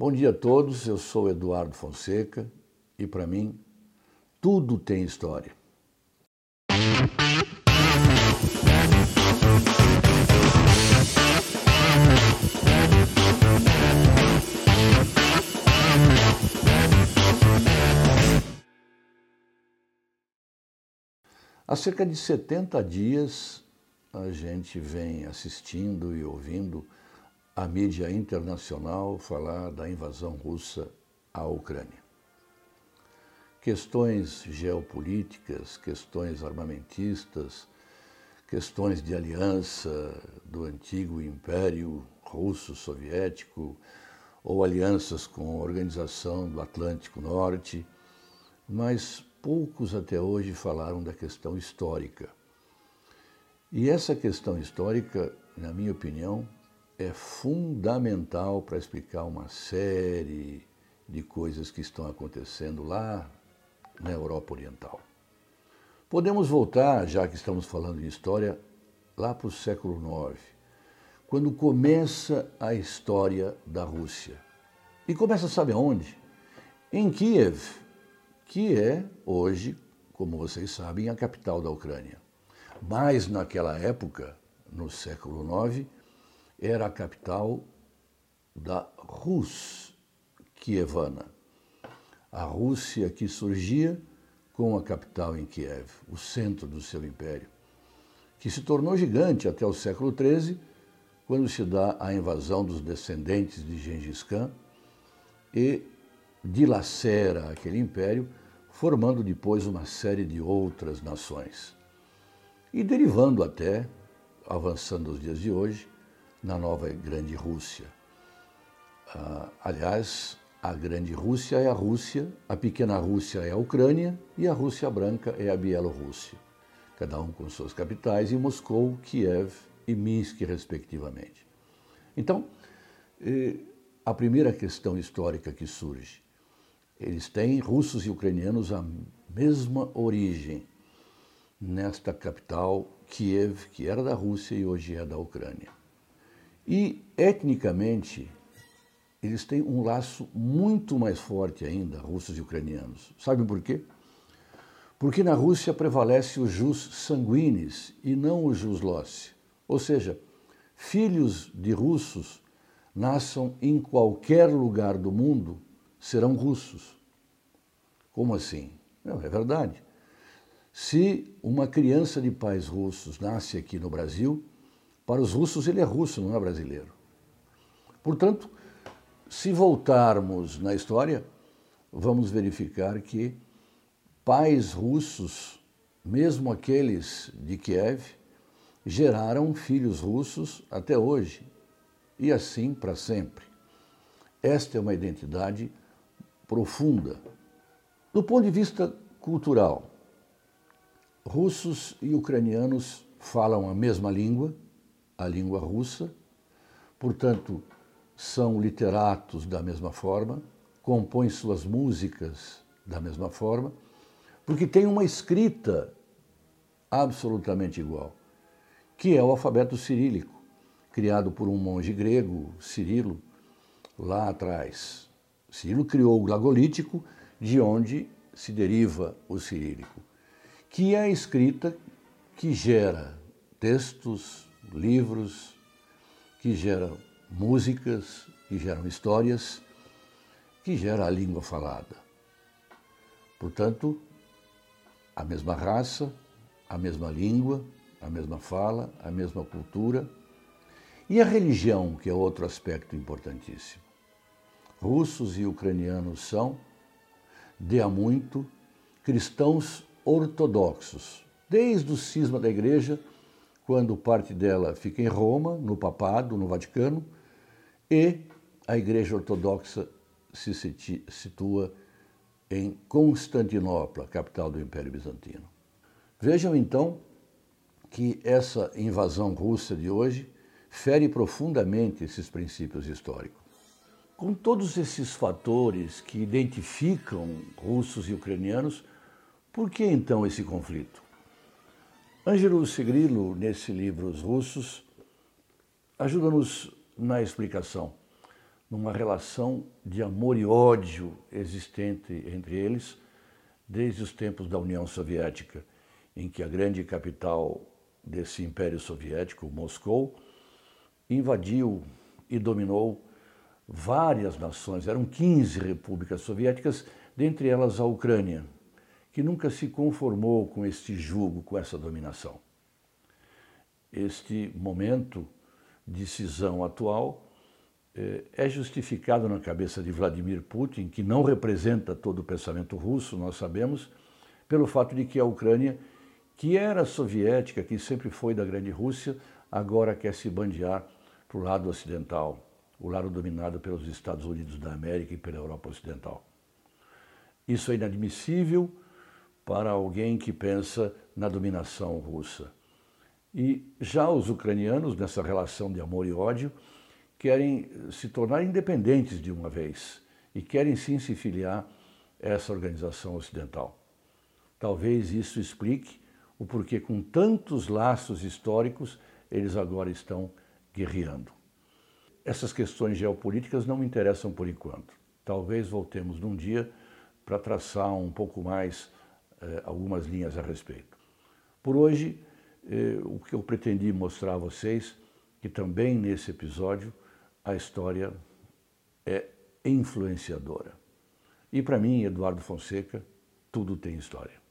Bom dia a todos, eu sou Eduardo Fonseca e para mim tudo tem história. Há cerca de 70 dias a gente vem assistindo e ouvindo a mídia internacional falar da invasão russa à Ucrânia. Questões geopolíticas, questões armamentistas, questões de aliança do antigo Império Russo-Soviético ou alianças com a Organização do Atlântico Norte, mas poucos até hoje falaram da questão histórica. E essa questão histórica, na minha opinião, é fundamental para explicar uma série de coisas que estão acontecendo lá na Europa Oriental. Podemos voltar, já que estamos falando de história, lá para o século IX, quando começa a história da Rússia. E começa, sabe aonde? Em Kiev, que é hoje, como vocês sabem, a capital da Ucrânia. Mas naquela época, no século IX, era a capital da Rus Kievana. A Rússia que surgia com a capital em Kiev, o centro do seu império, que se tornou gigante até o século XIII, quando se dá a invasão dos descendentes de Gengis Khan e dilacera aquele império, formando depois uma série de outras nações. E derivando até, avançando os dias de hoje, na nova Grande Rússia. Ah, aliás, a Grande Rússia é a Rússia, a Pequena Rússia é a Ucrânia e a Rússia Branca é a Bielorrússia, cada um com suas capitais, em Moscou, Kiev e Minsk, respectivamente. Então, eh, a primeira questão histórica que surge, eles têm, russos e ucranianos, a mesma origem nesta capital, Kiev, que era da Rússia e hoje é da Ucrânia. E, etnicamente, eles têm um laço muito mais forte ainda, russos e ucranianos. Sabem por quê? Porque na Rússia prevalece o jus sanguinis e não o jus loci. Ou seja, filhos de russos nasçam em qualquer lugar do mundo serão russos. Como assim? Não, é verdade. Se uma criança de pais russos nasce aqui no Brasil, para os russos, ele é russo, não é brasileiro. Portanto, se voltarmos na história, vamos verificar que pais russos, mesmo aqueles de Kiev, geraram filhos russos até hoje e assim para sempre. Esta é uma identidade profunda. Do ponto de vista cultural, russos e ucranianos falam a mesma língua, a língua russa, portanto, são literatos da mesma forma, compõem suas músicas da mesma forma, porque tem uma escrita absolutamente igual, que é o alfabeto cirílico, criado por um monge grego, Cirilo, lá atrás. Cirilo criou o glagolítico, de onde se deriva o cirílico, que é a escrita que gera textos, livros, que geram músicas, que geram histórias, que gera a língua falada. Portanto, a mesma raça, a mesma língua, a mesma fala, a mesma cultura. E a religião, que é outro aspecto importantíssimo. Russos e ucranianos são, de há muito, cristãos ortodoxos, desde o cisma da igreja quando parte dela fica em Roma, no Papado, no Vaticano, e a Igreja Ortodoxa se situa em Constantinopla, capital do Império Bizantino. Vejam então que essa invasão russa de hoje fere profundamente esses princípios históricos. Com todos esses fatores que identificam russos e ucranianos, por que então esse conflito? Ângelo Segrilo, nesse livro Os Russos, ajuda-nos na explicação. numa relação de amor e ódio existente entre eles desde os tempos da União Soviética, em que a grande capital desse Império Soviético, Moscou, invadiu e dominou várias nações. Eram 15 repúblicas soviéticas, dentre elas a Ucrânia, que nunca se conformou com este jugo, com essa dominação. Este momento de cisão atual eh, é justificado na cabeça de Vladimir Putin, que não representa todo o pensamento russo, nós sabemos, pelo fato de que a Ucrânia, que era soviética, que sempre foi da Grande Rússia, agora quer se bandear para o lado ocidental, o lado dominado pelos Estados Unidos da América e pela Europa Ocidental. Isso é inadmissível para alguém que pensa na dominação russa. E já os ucranianos, nessa relação de amor e ódio, querem se tornar independentes de uma vez e querem sim se filiar a essa organização ocidental. Talvez isso explique o porquê, com tantos laços históricos, eles agora estão guerreando. Essas questões geopolíticas não me interessam por enquanto. Talvez voltemos num dia para traçar um pouco mais eh, algumas linhas a respeito. Por hoje, eh, o que eu pretendi mostrar a vocês, que também nesse episódio a história é influenciadora. E para mim, Eduardo Fonseca, tudo tem história.